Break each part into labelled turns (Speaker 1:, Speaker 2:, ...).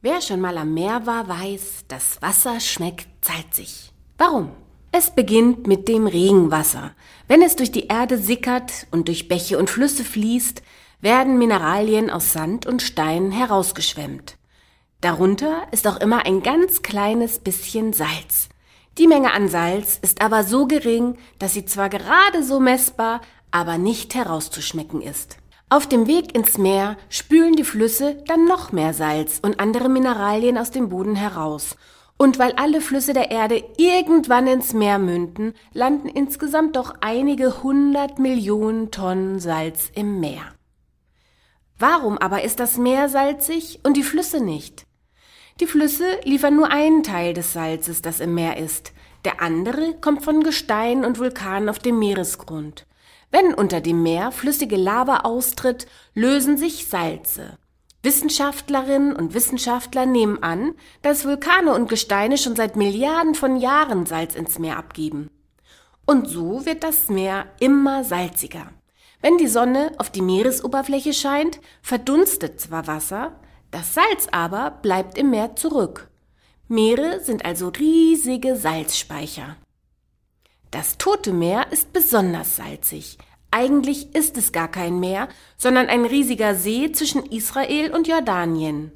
Speaker 1: Wer schon mal am Meer war, weiß, das Wasser schmeckt salzig. Warum? Es beginnt mit dem Regenwasser. Wenn es durch die Erde sickert und durch Bäche und Flüsse fließt, werden Mineralien aus Sand und Stein herausgeschwemmt. Darunter ist auch immer ein ganz kleines bisschen Salz. Die Menge an Salz ist aber so gering, dass sie zwar gerade so messbar, aber nicht herauszuschmecken ist. Auf dem Weg ins Meer spülen die Flüsse dann noch mehr Salz und andere Mineralien aus dem Boden heraus. Und weil alle Flüsse der Erde irgendwann ins Meer münden, landen insgesamt doch einige hundert Millionen Tonnen Salz im Meer. Warum aber ist das Meer salzig und die Flüsse nicht? Die Flüsse liefern nur einen Teil des Salzes, das im Meer ist. Der andere kommt von Gestein und Vulkanen auf dem Meeresgrund. Wenn unter dem Meer flüssige Lava austritt, lösen sich Salze. Wissenschaftlerinnen und Wissenschaftler nehmen an, dass Vulkane und Gesteine schon seit Milliarden von Jahren Salz ins Meer abgeben. Und so wird das Meer immer salziger. Wenn die Sonne auf die Meeresoberfläche scheint, verdunstet zwar Wasser, das Salz aber bleibt im Meer zurück. Meere sind also riesige Salzspeicher. Das Tote Meer ist besonders salzig. Eigentlich ist es gar kein Meer, sondern ein riesiger See zwischen Israel und Jordanien.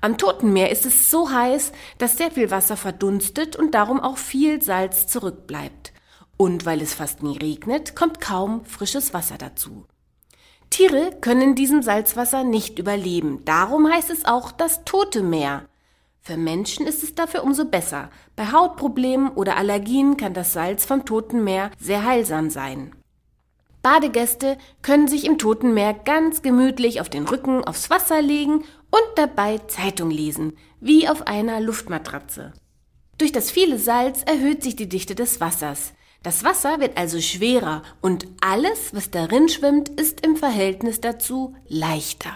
Speaker 1: Am Toten Meer ist es so heiß, dass sehr viel Wasser verdunstet und darum auch viel Salz zurückbleibt. Und weil es fast nie regnet, kommt kaum frisches Wasser dazu. Tiere können in diesem Salzwasser nicht überleben, darum heißt es auch das Tote Meer. Für Menschen ist es dafür umso besser. Bei Hautproblemen oder Allergien kann das Salz vom Toten Meer sehr heilsam sein. Badegäste können sich im Toten Meer ganz gemütlich auf den Rücken aufs Wasser legen und dabei Zeitung lesen, wie auf einer Luftmatratze. Durch das viele Salz erhöht sich die Dichte des Wassers. Das Wasser wird also schwerer und alles, was darin schwimmt, ist im Verhältnis dazu leichter.